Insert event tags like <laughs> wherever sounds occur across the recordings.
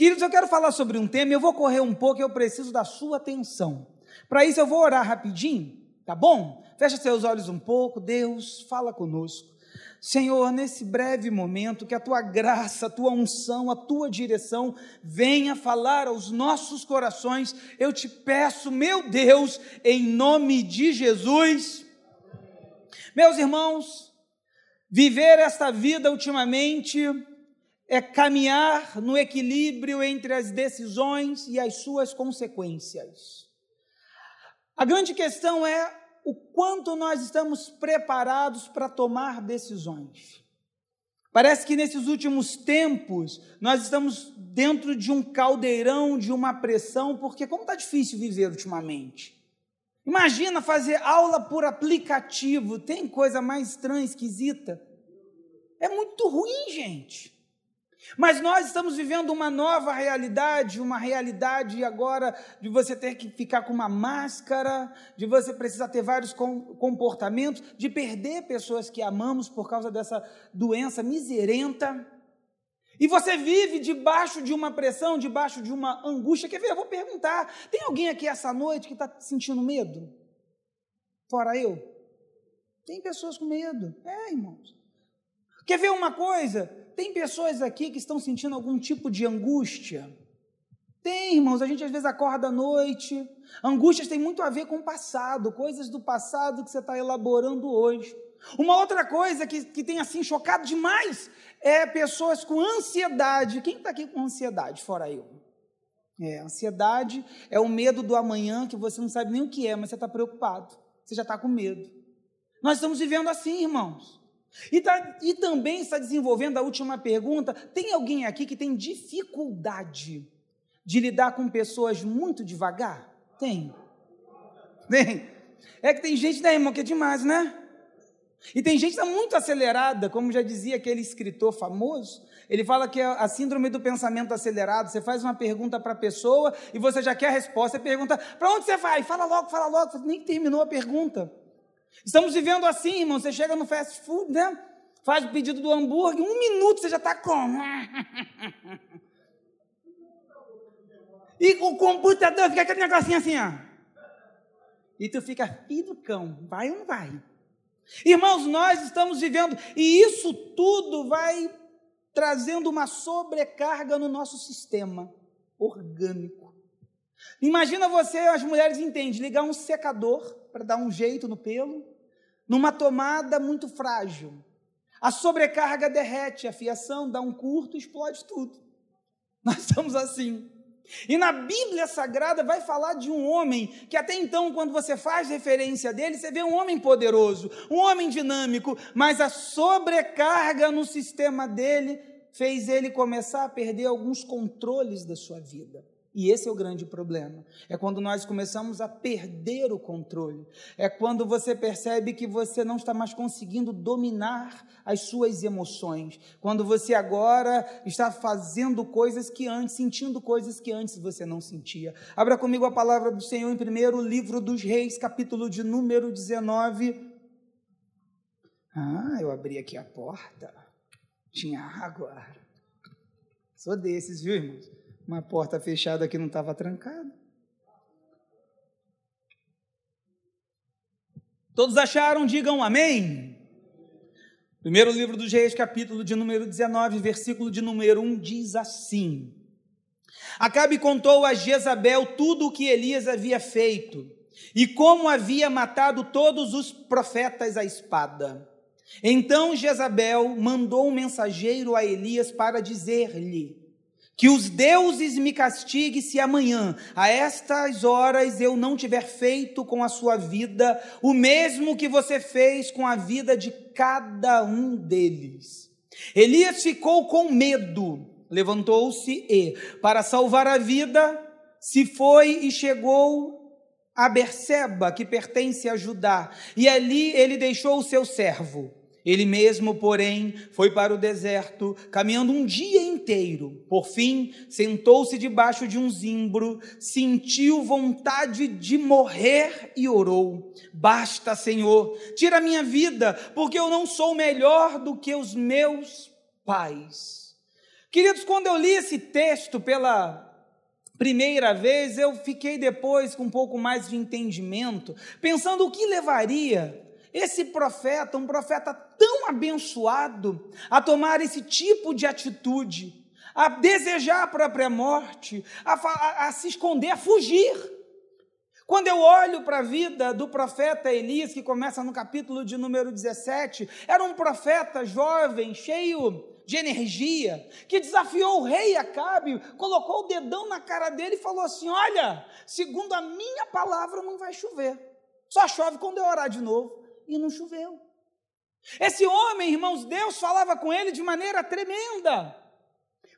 Queridos, eu quero falar sobre um tema, eu vou correr um pouco, eu preciso da sua atenção. Para isso eu vou orar rapidinho, tá bom? Fecha seus olhos um pouco, Deus, fala conosco. Senhor, nesse breve momento, que a tua graça, a tua unção, a tua direção venha falar aos nossos corações. Eu te peço, meu Deus, em nome de Jesus. Meus irmãos, viver esta vida ultimamente é caminhar no equilíbrio entre as decisões e as suas consequências. A grande questão é o quanto nós estamos preparados para tomar decisões. Parece que nesses últimos tempos nós estamos dentro de um caldeirão, de uma pressão, porque como está difícil viver ultimamente. Imagina fazer aula por aplicativo, tem coisa mais estranha, esquisita. É muito ruim, gente. Mas nós estamos vivendo uma nova realidade, uma realidade agora de você ter que ficar com uma máscara, de você precisar ter vários comportamentos, de perder pessoas que amamos por causa dessa doença miserenta. E você vive debaixo de uma pressão, debaixo de uma angústia. Quer ver? Eu vou perguntar: tem alguém aqui essa noite que está sentindo medo? Fora eu? Tem pessoas com medo. É, irmãos. Quer ver uma coisa? Tem pessoas aqui que estão sentindo algum tipo de angústia? Tem, irmãos, a gente às vezes acorda à noite. Angústias têm muito a ver com o passado, coisas do passado que você está elaborando hoje. Uma outra coisa que, que tem assim chocado demais é pessoas com ansiedade. Quem está aqui com ansiedade, fora eu? É, ansiedade é o medo do amanhã que você não sabe nem o que é, mas você está preocupado, você já está com medo. Nós estamos vivendo assim, irmãos. E, tá, e também está desenvolvendo a última pergunta: tem alguém aqui que tem dificuldade de lidar com pessoas muito devagar? Tem. Tem. É que tem gente, né, irmão, que é demais, né? E tem gente que está muito acelerada, como já dizia aquele escritor famoso. Ele fala que é a síndrome do pensamento acelerado. Você faz uma pergunta para a pessoa e você já quer a resposta. Você pergunta: para onde você vai? Fala logo, fala logo. Nem terminou a pergunta. Estamos vivendo assim, irmão. Você chega no fast food, né? Faz o pedido do hambúrguer, um minuto você já está com. <laughs> E o computador fica aquele negocinho assim, ó. E tu fica, filho do cão, vai ou não vai? Irmãos, nós estamos vivendo, e isso tudo vai trazendo uma sobrecarga no nosso sistema orgânico. Imagina você, as mulheres entendem, ligar um secador para dar um jeito no pelo, numa tomada muito frágil. A sobrecarga derrete a fiação, dá um curto, explode tudo. <laughs> Nós estamos assim. E na Bíblia Sagrada vai falar de um homem que até então, quando você faz referência dele, você vê um homem poderoso, um homem dinâmico, mas a sobrecarga no sistema dele fez ele começar a perder alguns controles da sua vida. E esse é o grande problema. É quando nós começamos a perder o controle. É quando você percebe que você não está mais conseguindo dominar as suas emoções. Quando você agora está fazendo coisas que antes, sentindo coisas que antes você não sentia. Abra comigo a palavra do Senhor em primeiro livro dos Reis, capítulo de número 19. Ah, eu abri aqui a porta. Tinha água. Sou desses, viu, irmãos? Uma porta fechada que não estava trancada. Todos acharam? Digam amém. Primeiro livro dos Reis, capítulo de número 19, versículo de número 1 diz assim: Acabe contou a Jezabel tudo o que Elias havia feito e como havia matado todos os profetas à espada. Então Jezabel mandou um mensageiro a Elias para dizer-lhe: que os deuses me castiguem se amanhã, a estas horas, eu não tiver feito com a sua vida o mesmo que você fez com a vida de cada um deles. Elias ficou com medo, levantou-se e, para salvar a vida, se foi e chegou a Berseba, que pertence a Judá, e ali ele deixou o seu servo. Ele mesmo, porém, foi para o deserto, caminhando um dia inteiro. Por fim, sentou-se debaixo de um zimbro, sentiu vontade de morrer e orou: Basta, Senhor, tira a minha vida, porque eu não sou melhor do que os meus pais. Queridos, quando eu li esse texto pela primeira vez, eu fiquei depois com um pouco mais de entendimento, pensando o que levaria esse profeta, um profeta tão abençoado, a tomar esse tipo de atitude, a desejar a própria morte, a, a, a se esconder, a fugir. Quando eu olho para a vida do profeta Elias, que começa no capítulo de número 17, era um profeta jovem, cheio de energia, que desafiou o rei Acabe, colocou o dedão na cara dele e falou assim: Olha, segundo a minha palavra, não vai chover, só chove quando eu orar de novo. E não choveu. Esse homem, irmãos, Deus falava com ele de maneira tremenda.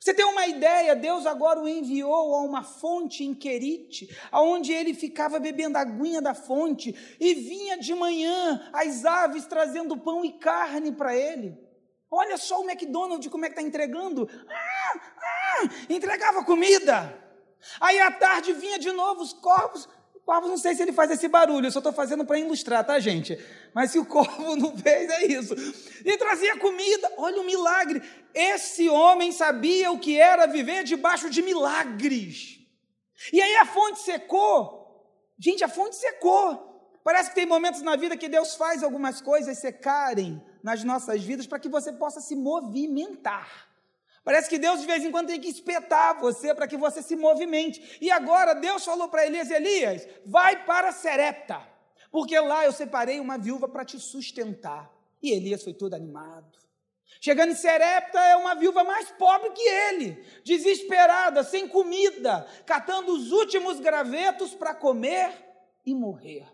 Você tem uma ideia, Deus agora o enviou a uma fonte em Querite, aonde ele ficava bebendo a aguinha da fonte, e vinha de manhã as aves trazendo pão e carne para ele. Olha só o McDonald's como é que está entregando. Ah, ah, entregava comida. Aí à tarde vinha de novo os corvos. Corvo não sei se ele faz esse barulho, eu só estou fazendo para ilustrar, tá, gente? Mas se o corvo <laughs> não fez, é isso. E trazia comida. Olha o milagre. Esse homem sabia o que era viver debaixo de milagres. E aí a fonte secou. Gente, a fonte secou. Parece que tem momentos na vida que Deus faz algumas coisas secarem nas nossas vidas para que você possa se movimentar. Parece que Deus de vez em quando tem que espetar você para que você se movimente. E agora Deus falou para Elias: Elias, vai para Serepta, porque lá eu separei uma viúva para te sustentar. E Elias foi todo animado. Chegando em Serepta, é uma viúva mais pobre que ele, desesperada, sem comida, catando os últimos gravetos para comer e morrer.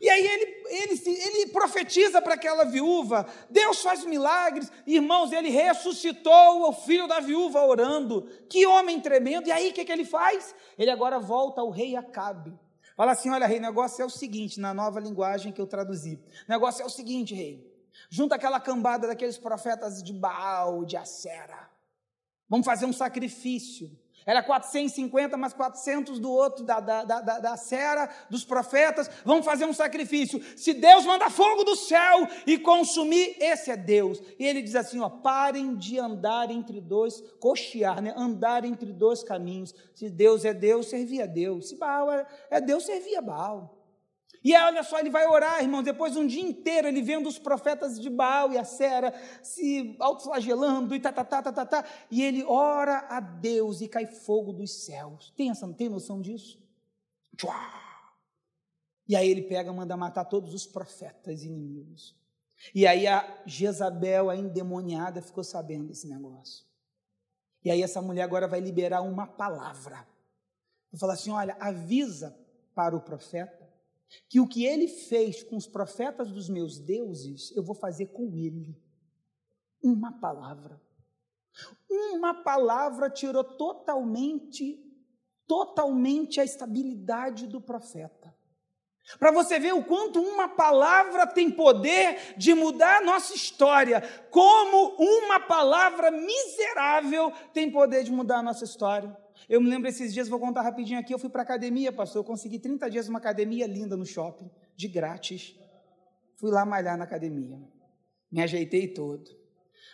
E aí ele, ele, ele profetiza para aquela viúva, Deus faz milagres, irmãos, ele ressuscitou o filho da viúva orando, que homem tremendo, e aí o que, que ele faz? Ele agora volta ao rei Acabe, fala assim, olha rei, negócio é o seguinte, na nova linguagem que eu traduzi, negócio é o seguinte rei, junta aquela cambada daqueles profetas de Baal, de Acera, vamos fazer um sacrifício, era 450 mais 400 do outro, da, da, da, da Sera, dos profetas. Vamos fazer um sacrifício. Se Deus manda fogo do céu e consumir, esse é Deus. E ele diz assim: ó, parem de andar entre dois, cochear, né? andar entre dois caminhos. Se Deus é Deus, servia a Deus. Se Baal é, é Deus, servia Baal. E olha só, ele vai orar, irmão, depois um dia inteiro ele vendo os profetas de Baal e a Sera se autoflagelando e tá, tá, tá, tá, tá, tá, e ele ora a Deus e cai fogo dos céus. Tem, essa, tem noção disso? E aí ele pega, manda matar todos os profetas inimigos. E aí a Jezabel, a endemoniada, ficou sabendo desse negócio. E aí essa mulher agora vai liberar uma palavra. Vai falar assim: olha, avisa para o profeta que o que ele fez com os profetas dos meus deuses, eu vou fazer com ele. Uma palavra. Uma palavra tirou totalmente, totalmente a estabilidade do profeta. Para você ver o quanto uma palavra tem poder de mudar a nossa história, como uma palavra miserável tem poder de mudar a nossa história. Eu me lembro esses dias, vou contar rapidinho aqui, eu fui para academia, pastor, eu consegui 30 dias uma academia linda no shopping, de grátis. Fui lá malhar na academia. Me ajeitei todo.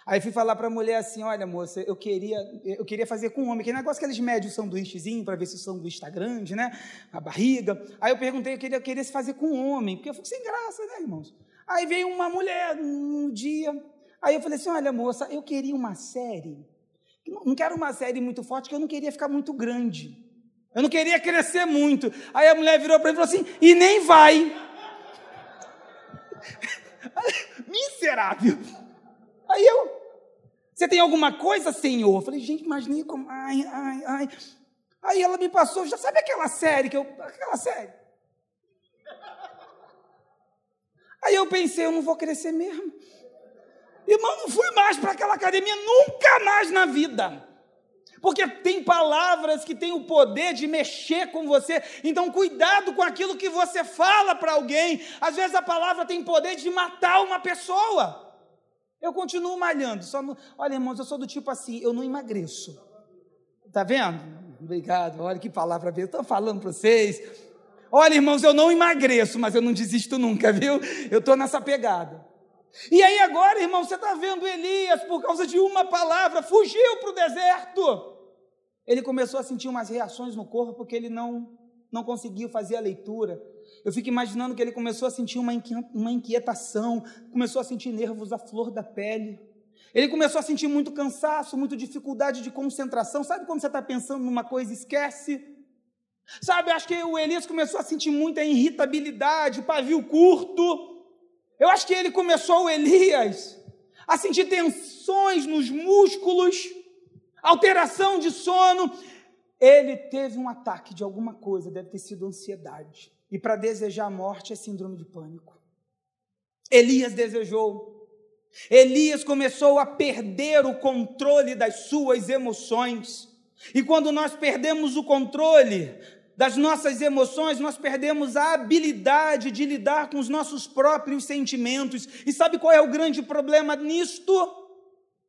Aí fui falar para a mulher assim: olha, moça, eu queria, eu queria fazer com homem, que negócio que eles medem o sanduíchezinho para ver se o sanduíche está grande, né? A barriga. Aí eu perguntei, eu queria, eu queria se fazer com homem, porque eu fico sem graça, né, irmãos? Aí veio uma mulher um dia. Aí eu falei assim: olha, moça, eu queria uma série não quero uma série muito forte, que eu não queria ficar muito grande. Eu não queria crescer muito. Aí a mulher virou para mim e falou assim: e nem vai. <laughs> Miserável. Aí eu, você tem alguma coisa, Senhor? Eu falei, gente, imaginei como. Ai, ai, ai. Aí ela me passou, já sabe aquela série que eu. Aquela série. Aí eu pensei, eu não vou crescer mesmo. Irmão, não fui mais para aquela academia nunca mais na vida. Porque tem palavras que têm o poder de mexer com você. Então, cuidado com aquilo que você fala para alguém. Às vezes a palavra tem poder de matar uma pessoa. Eu continuo malhando. Só. Olha, irmãos, eu sou do tipo assim, eu não emagreço. Tá vendo? Obrigado. Olha que palavra eu estou falando para vocês. Olha, irmãos, eu não emagreço, mas eu não desisto nunca, viu? Eu estou nessa pegada. E aí agora, irmão, você está vendo Elias, por causa de uma palavra, fugiu para o deserto. Ele começou a sentir umas reações no corpo porque ele não, não conseguiu fazer a leitura. Eu fico imaginando que ele começou a sentir uma inquietação, começou a sentir nervos à flor da pele. Ele começou a sentir muito cansaço, muita dificuldade de concentração. Sabe quando você está pensando numa coisa e esquece? Sabe, acho que o Elias começou a sentir muita irritabilidade, pavio curto. Eu acho que ele começou, o Elias, a sentir tensões nos músculos, alteração de sono. Ele teve um ataque de alguma coisa, deve ter sido ansiedade. E para desejar a morte é síndrome de pânico. Elias desejou Elias começou a perder o controle das suas emoções. E quando nós perdemos o controle das nossas emoções, nós perdemos a habilidade de lidar com os nossos próprios sentimentos. E sabe qual é o grande problema nisto?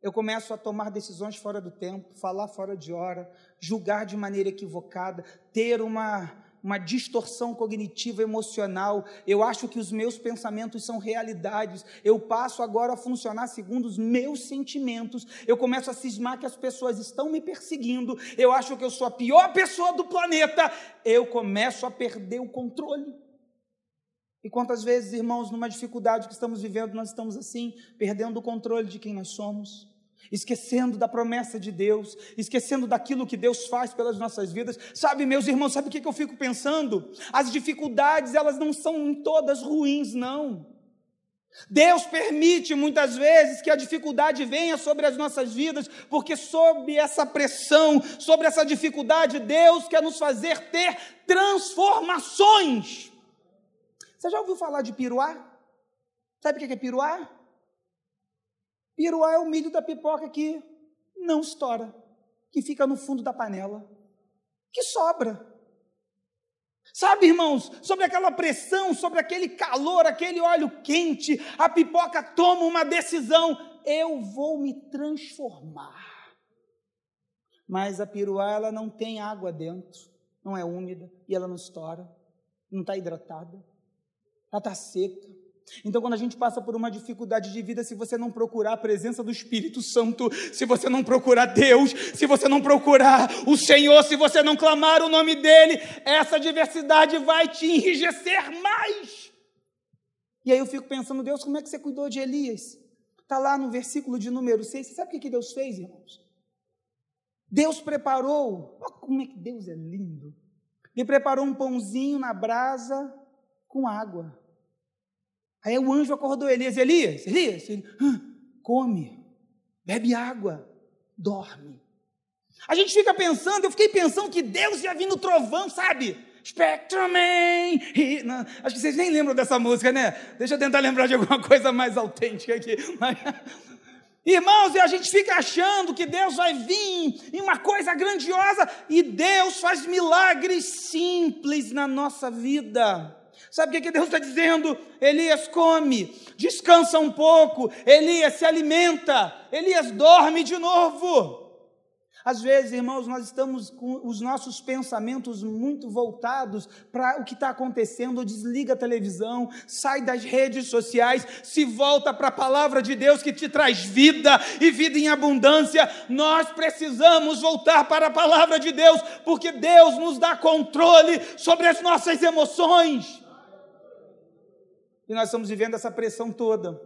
Eu começo a tomar decisões fora do tempo, falar fora de hora, julgar de maneira equivocada, ter uma uma distorção cognitiva emocional. Eu acho que os meus pensamentos são realidades. Eu passo agora a funcionar segundo os meus sentimentos. Eu começo a cismar que as pessoas estão me perseguindo. Eu acho que eu sou a pior pessoa do planeta. Eu começo a perder o controle. E quantas vezes, irmãos, numa dificuldade que estamos vivendo, nós estamos assim, perdendo o controle de quem nós somos esquecendo da promessa de Deus, esquecendo daquilo que Deus faz pelas nossas vidas. Sabe, meus irmãos, sabe o que eu fico pensando? As dificuldades, elas não são todas ruins, não. Deus permite muitas vezes que a dificuldade venha sobre as nossas vidas, porque sob essa pressão, sobre essa dificuldade, Deus quer nos fazer ter transformações. Você já ouviu falar de piruá? Sabe o que é piruá? Piruá é o milho da pipoca que não estoura, que fica no fundo da panela, que sobra. Sabe, irmãos, sobre aquela pressão, sobre aquele calor, aquele óleo quente, a pipoca toma uma decisão: eu vou me transformar. Mas a piruá, ela não tem água dentro, não é úmida e ela não estoura, não está hidratada, ela está seca. Então, quando a gente passa por uma dificuldade de vida, se você não procurar a presença do Espírito Santo, se você não procurar Deus, se você não procurar o Senhor, se você não clamar o nome dEle, essa diversidade vai te enrijecer mais. E aí eu fico pensando, Deus, como é que você cuidou de Elias? Está lá no versículo de número 6. Você sabe o que Deus fez, irmãos? Deus preparou, olha como é que Deus é lindo. Ele preparou um pãozinho na brasa com água. Aí o anjo acordou Elias, Elias, Elias, ele, come, bebe água, dorme. A gente fica pensando, eu fiquei pensando que Deus ia vir no trovão, sabe? Spectrum-Man. Acho que vocês nem lembram dessa música, né? Deixa eu tentar lembrar de alguma <laughs> coisa mais autêntica aqui. <laughs> Irmãos, e a gente fica achando que Deus vai vir em uma coisa grandiosa e Deus faz milagres simples na nossa vida. Sabe o que Deus está dizendo? Elias come, descansa um pouco, Elias se alimenta, Elias dorme de novo. Às vezes, irmãos, nós estamos com os nossos pensamentos muito voltados para o que está acontecendo, desliga a televisão, sai das redes sociais, se volta para a palavra de Deus que te traz vida e vida em abundância. Nós precisamos voltar para a palavra de Deus, porque Deus nos dá controle sobre as nossas emoções. E nós estamos vivendo essa pressão toda.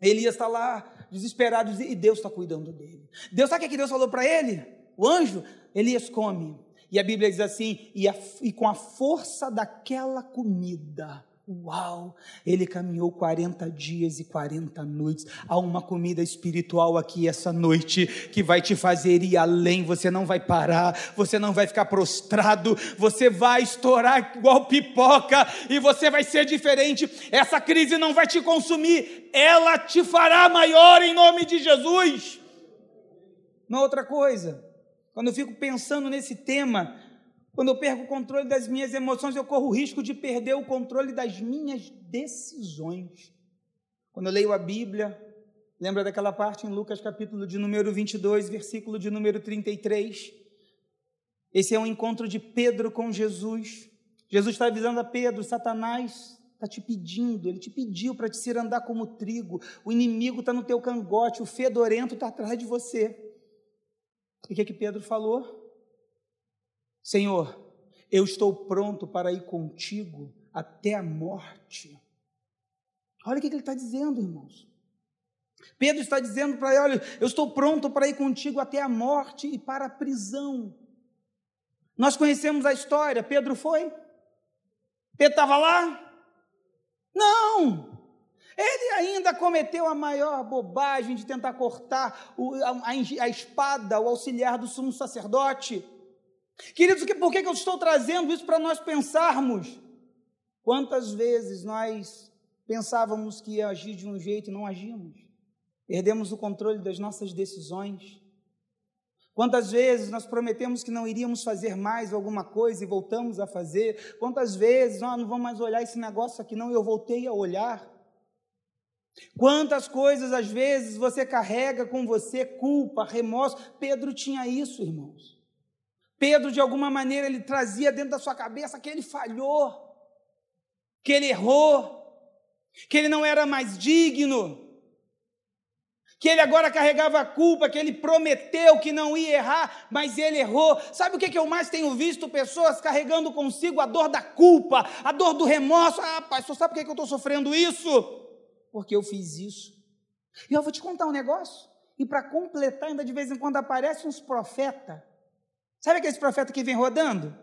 Elias está lá, desesperado, e Deus está cuidando dele. Deus sabe o que Deus falou para ele? O anjo, Elias come. E a Bíblia diz assim: e, a, e com a força daquela comida, Uau! Ele caminhou 40 dias e 40 noites. Há uma comida espiritual aqui essa noite que vai te fazer ir além. Você não vai parar, você não vai ficar prostrado, você vai estourar igual pipoca e você vai ser diferente. Essa crise não vai te consumir, ela te fará maior em nome de Jesus. Uma outra coisa, quando eu fico pensando nesse tema, quando eu perco o controle das minhas emoções, eu corro o risco de perder o controle das minhas decisões. Quando eu leio a Bíblia, lembra daquela parte em Lucas capítulo de número 22, versículo de número 33? Esse é um encontro de Pedro com Jesus. Jesus está avisando a Pedro: Satanás está te pedindo, ele te pediu para te ser andar como trigo, o inimigo está no teu cangote, o fedorento está atrás de você. E o que, que Pedro falou? Senhor, eu estou pronto para ir contigo até a morte. Olha o que, ele está dizendo, irmãos. Pedro está dizendo para ele: olha, eu estou pronto para ir contigo até a morte e para a prisão. Nós conhecemos a história. Pedro foi? Pedro estava lá? Não! Ele ainda cometeu a maior bobagem de tentar cortar a, espada, o auxiliar do sumo sacerdote. Queridos, por que eu estou trazendo isso para nós pensarmos? Quantas vezes nós pensávamos que ia agir de um jeito e não agimos? Perdemos o controle das nossas decisões. Quantas vezes nós prometemos que não iríamos fazer mais alguma coisa e voltamos a fazer? Quantas vezes, oh, não vamos mais olhar esse negócio aqui, não, eu voltei a olhar. Quantas coisas às vezes você carrega com você culpa, remorso. Pedro tinha isso, irmãos. Pedro, de alguma maneira, ele trazia dentro da sua cabeça que ele falhou, que ele errou, que ele não era mais digno que ele agora carregava a culpa, que ele prometeu que não ia errar, mas ele errou. Sabe o que, eu mais tenho visto? Pessoas carregando consigo a dor da culpa, a dor do remorso. Ah, pastor, sabe por que eu estou sofrendo isso? Porque eu fiz isso. E eu vou te contar um negócio. E para completar, ainda de vez em quando aparecem uns profetas. Sabe aqueles profetas que vem rodando?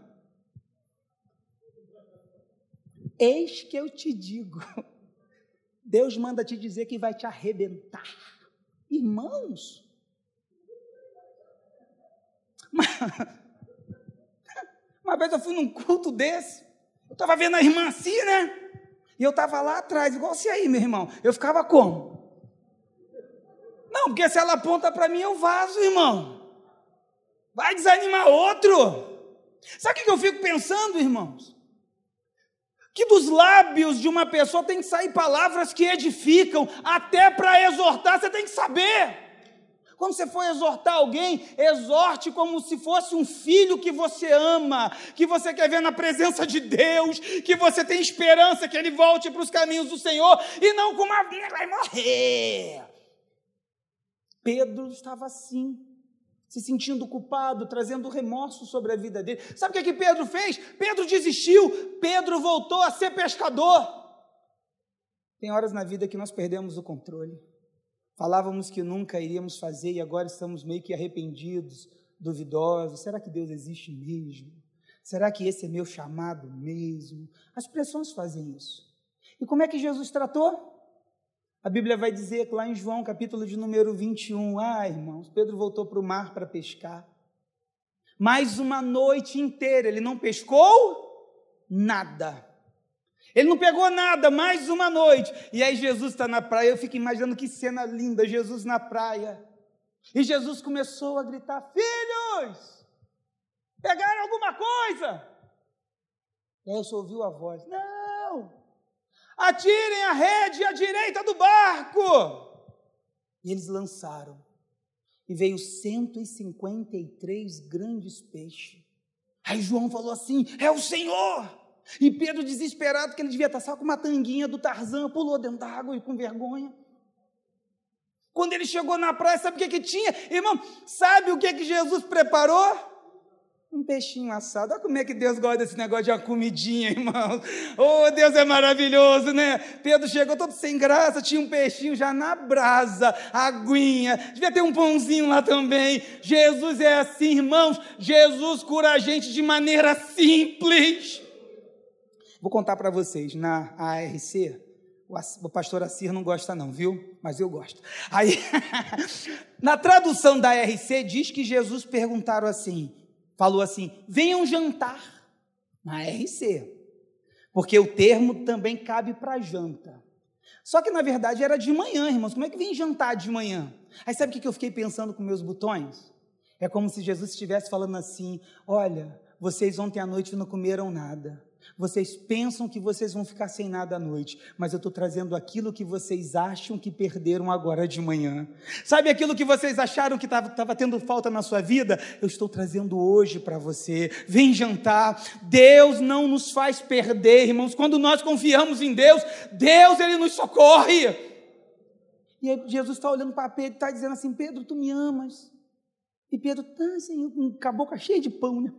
Eis que eu te digo. <laughs> Deus manda te dizer que vai te arrebentar. Irmãos, <laughs> uma vez eu fui num culto desse, eu estava vendo a irmã assim, né? E eu estava lá atrás, igual você aí, meu irmão. Eu ficava como? Não, porque se ela aponta para mim, eu vazo, irmão. Vai desanimar outro. Sabe o que eu fico pensando, irmãos? que dos lábios de uma pessoa tem que sair palavras que edificam, até para exortar você tem que saber. Quando você for exortar alguém, exorte como se fosse um filho que você ama, que você quer ver na presença de Deus, que você tem esperança que ele volte para os caminhos do Senhor e não com uma vai morrer. Pedro estava assim se sentindo culpado, trazendo remorso sobre a vida dele. Sabe o que, é que Pedro fez? Pedro desistiu, Pedro voltou a ser pescador. Tem horas na vida que nós perdemos o controle. Falávamos que nunca iríamos fazer e agora estamos meio que arrependidos, duvidosos. Será que Deus existe mesmo? Será que esse é meu chamado mesmo? As pressões fazem isso. E como é que Jesus tratou? A Bíblia vai dizer que lá em João, capítulo de número 21, ah, irmãos, Pedro voltou para o mar para pescar. Mais uma noite inteira, ele não pescou nada. Ele não pegou nada, mais uma noite. E aí Jesus está na praia, eu fico imaginando que cena linda, Jesus na praia. E Jesus começou a gritar: Filhos, pegaram alguma coisa? E aí eu ouviu a voz: Não, Atirem a rede à direita do barco. E eles lançaram. E veio 153 grandes peixes. Aí João falou assim: É o Senhor. E Pedro, desesperado, que ele devia estar só com uma tanguinha do Tarzan, pulou dentro da água e com vergonha. Quando ele chegou na praia, sabe o que, que tinha? Irmão, sabe o que, que Jesus preparou? Um peixinho assado. Olha como é que Deus gosta desse negócio de uma comidinha, <laughs> irmão. Oh, Deus é maravilhoso, né? Pedro chegou todo sem graça, tinha um peixinho já na brasa, aguinha. Devia ter um pãozinho lá também. Jesus é assim, irmãos. Jesus cura a gente de maneira simples. Vou contar para vocês, na ARC, o pastor Assir não gosta não, viu? Mas eu gosto. Aí, <laughs> na tradução da ARC diz que Jesus perguntaram assim: falou assim: venham jantar na RC, porque o termo também cabe para janta. Só que na verdade era de manhã, irmãos. Como é que vem jantar de manhã? Aí sabe o que eu fiquei pensando com meus botões? É como se Jesus estivesse falando assim: olha, vocês ontem à noite não comeram nada. Vocês pensam que vocês vão ficar sem nada à noite, mas eu estou trazendo aquilo que vocês acham que perderam agora de manhã. Sabe aquilo que vocês acharam que estava tendo falta na sua vida? Eu estou trazendo hoje para você. Vem jantar. Deus não nos faz perder, irmãos. Quando nós confiamos em Deus, Deus ele nos socorre. E aí Jesus está olhando para Pedro e está dizendo assim: Pedro, tu me amas. E Pedro está assim, com a boca cheia de pão, né?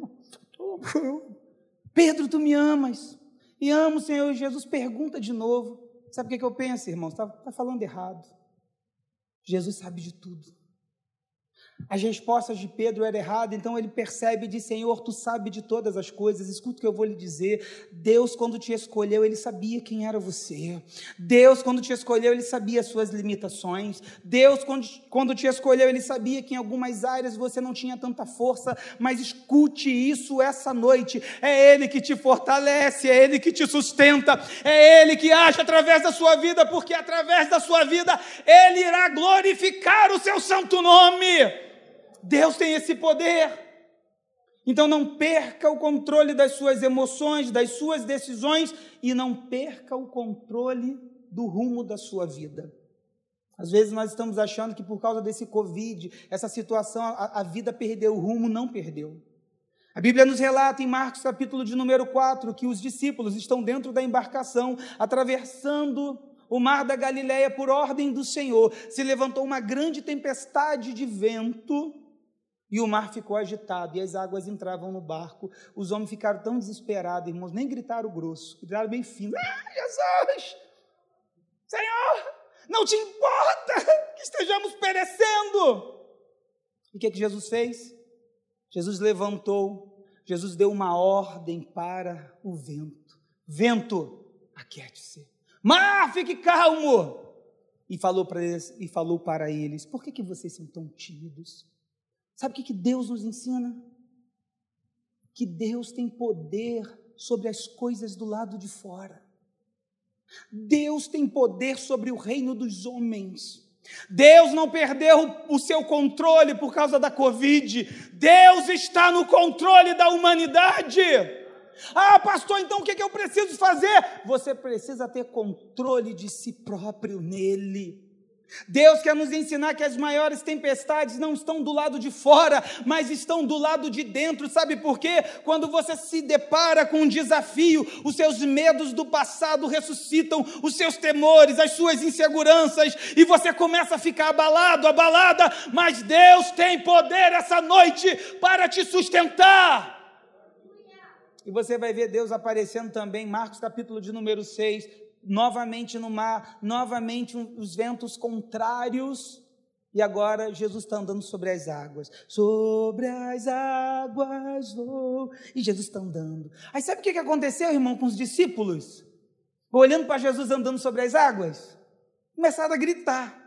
<laughs> Pedro, tu me amas. E amo Senhor. E Jesus pergunta de novo. Sabe o que, que eu penso, irmão? Está tá falando errado. Jesus sabe de tudo. As respostas de Pedro eram erradas, então ele percebe e diz: Senhor, tu sabe de todas as coisas, escuta o que eu vou lhe dizer. Deus, quando te escolheu, ele sabia quem era você. Deus, quando te escolheu, ele sabia as suas limitações. Deus, quando, quando te escolheu, ele sabia que em algumas áreas você não tinha tanta força, mas escute isso essa noite. É Ele que te fortalece, é Ele que te sustenta, é Ele que age através da sua vida, porque através da sua vida Ele irá glorificar o seu santo nome. Deus tem esse poder. Então não perca o controle das suas emoções, das suas decisões e não perca o controle do rumo da sua vida. Às vezes nós estamos achando que por causa desse Covid, essa situação, a, a vida perdeu o rumo, não perdeu. A Bíblia nos relata em Marcos capítulo de número 4 que os discípulos estão dentro da embarcação, atravessando o mar da Galileia por ordem do Senhor. Se levantou uma grande tempestade de vento e o mar ficou agitado e as águas entravam no barco. Os homens ficaram tão desesperados, irmãos, nem gritaram grosso, gritaram bem fino: Ah, Jesus! Senhor, não te importa que estejamos perecendo. E o que, que Jesus fez? Jesus levantou, Jesus deu uma ordem para o vento: Vento, aquiete-se. Mar, fique calmo. E falou para eles, e falou para eles: Por que, que vocês são tão tímidos? Sabe o que, que Deus nos ensina? Que Deus tem poder sobre as coisas do lado de fora. Deus tem poder sobre o reino dos homens. Deus não perdeu o seu controle por causa da Covid. Deus está no controle da humanidade. Ah, pastor, então o que, que eu preciso fazer? Você precisa ter controle de si próprio nele. Deus quer nos ensinar que as maiores tempestades não estão do lado de fora, mas estão do lado de dentro. Sabe por quê? Quando você se depara com um desafio, os seus medos do passado ressuscitam, os seus temores, as suas inseguranças, e você começa a ficar abalado, abalada, mas Deus tem poder essa noite para te sustentar. E você vai ver Deus aparecendo também, Marcos capítulo de número 6, novamente no mar, novamente os ventos contrários. E agora Jesus está andando sobre as águas. Sobre as águas vou. E Jesus está andando. Aí sabe o que aconteceu, irmão, com os discípulos? Olhando para Jesus andando sobre as águas, começaram a gritar: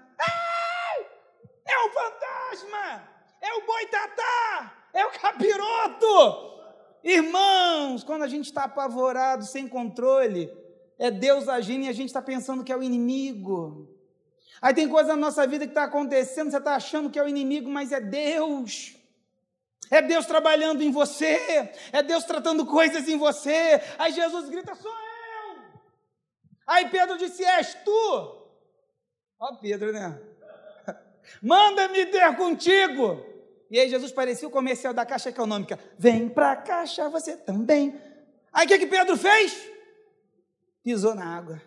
é um fantasma! É o boitatá! É o capiroto! Irmãos, quando a gente está apavorado, sem controle, é Deus agindo e a gente está pensando que é o inimigo. Aí tem coisa na nossa vida que está acontecendo, você está achando que é o inimigo, mas é Deus. É Deus trabalhando em você, é Deus tratando coisas em você. Aí Jesus grita: Sou eu. Aí Pedro disse: És tu. Ó, Pedro, né? <laughs> Manda-me ter contigo. E aí Jesus parecia o comercial da Caixa Econômica: Vem para a Caixa, você também. Aí o que, que Pedro fez? Pisou na água.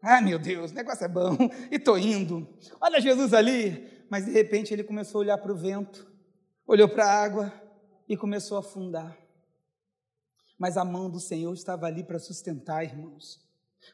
Ah, meu Deus, o negócio é bom, <laughs> e estou indo. Olha Jesus ali. Mas de repente ele começou a olhar para o vento, olhou para a água e começou a afundar. Mas a mão do Senhor estava ali para sustentar, irmãos.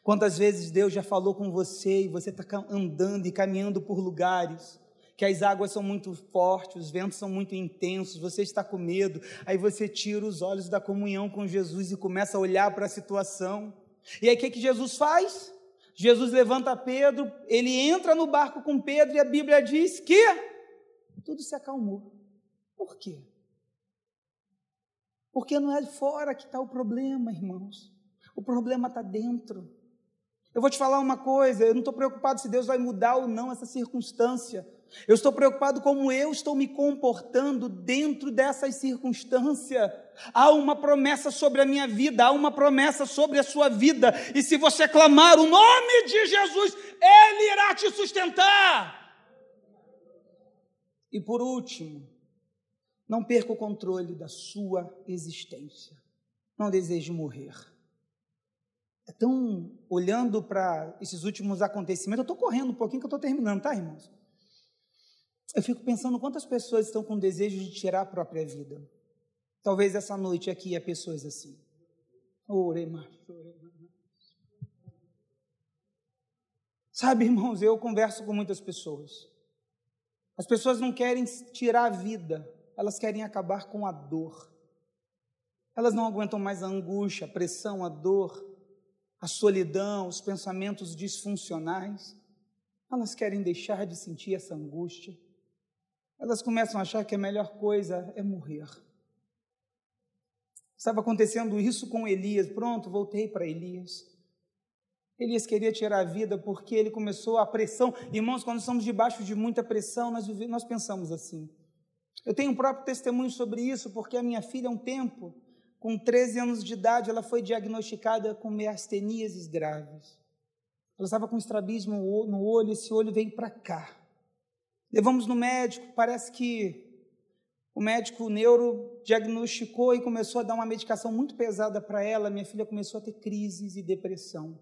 Quantas vezes Deus já falou com você e você está andando e caminhando por lugares que as águas são muito fortes, os ventos são muito intensos, você está com medo, aí você tira os olhos da comunhão com Jesus e começa a olhar para a situação. E aí o que, que Jesus faz? Jesus levanta Pedro, ele entra no barco com Pedro e a Bíblia diz que tudo se acalmou. Por quê? Porque não é fora que está o problema, irmãos. O problema está dentro. Eu vou te falar uma coisa, eu não estou preocupado se Deus vai mudar ou não essa circunstância. Eu estou preocupado como eu estou me comportando dentro dessas circunstâncias. Há uma promessa sobre a minha vida, há uma promessa sobre a sua vida. E se você clamar o nome de Jesus, Ele irá te sustentar. E por último, não perca o controle da sua existência. Não deseje morrer. É tão olhando para esses últimos acontecimentos, eu estou correndo um pouquinho que eu estou terminando, tá, irmãos? Eu fico pensando quantas pessoas estão com desejo de tirar a própria vida. Talvez essa noite aqui há pessoas assim. Sabe, irmãos, eu converso com muitas pessoas. As pessoas não querem tirar a vida, elas querem acabar com a dor. Elas não aguentam mais a angústia, a pressão, a dor, a solidão, os pensamentos disfuncionais. Elas querem deixar de sentir essa angústia. Elas começam a achar que a melhor coisa é morrer. Estava acontecendo isso com Elias. Pronto, voltei para Elias. Elias queria tirar a vida porque ele começou a pressão. Irmãos, quando estamos debaixo de muita pressão, nós, nós pensamos assim. Eu tenho um próprio testemunho sobre isso, porque a minha filha, há um tempo, com 13 anos de idade, ela foi diagnosticada com miastenias graves. Ela estava com estrabismo no olho, esse olho veio para cá. Levamos no médico, parece que o médico neuro diagnosticou e começou a dar uma medicação muito pesada para ela. Minha filha começou a ter crises e depressão.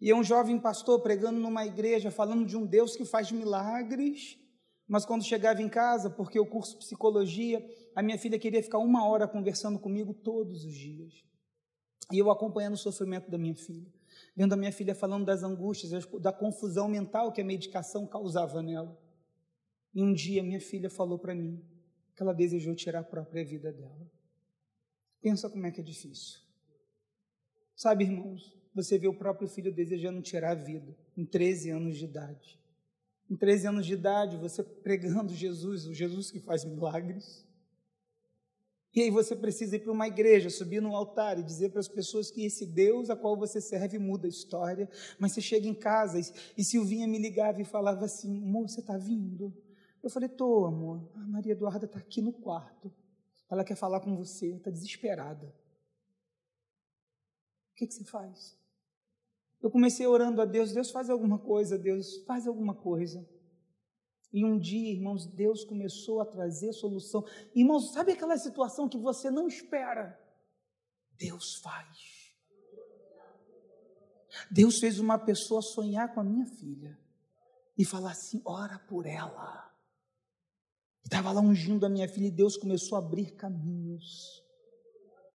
E é um jovem pastor pregando numa igreja, falando de um Deus que faz milagres, mas quando chegava em casa, porque o curso psicologia, a minha filha queria ficar uma hora conversando comigo todos os dias. E eu acompanhando o sofrimento da minha filha, vendo a minha filha falando das angústias, da confusão mental que a medicação causava nela. E um dia minha filha falou para mim que ela desejou tirar a própria vida dela. Pensa como é que é difícil. Sabe, irmãos, você vê o próprio filho desejando tirar a vida, em 13 anos de idade. Em 13 anos de idade, você pregando Jesus, o Jesus que faz milagres. E aí você precisa ir para uma igreja, subir no altar e dizer para as pessoas que esse Deus a qual você serve muda a história. Mas você chega em casa e, e Silvinha me ligava e falava assim: amor, você está vindo? Eu falei: tô, amor. A Maria Eduarda está aqui no quarto. Ela quer falar com você, está desesperada. O que, que você faz? Eu comecei orando a Deus, Deus faz alguma coisa, Deus faz alguma coisa. E um dia, irmãos, Deus começou a trazer solução. Irmãos, sabe aquela situação que você não espera? Deus faz. Deus fez uma pessoa sonhar com a minha filha e falar assim: ora por ela. Estava lá ungindo a minha filha e Deus começou a abrir caminhos.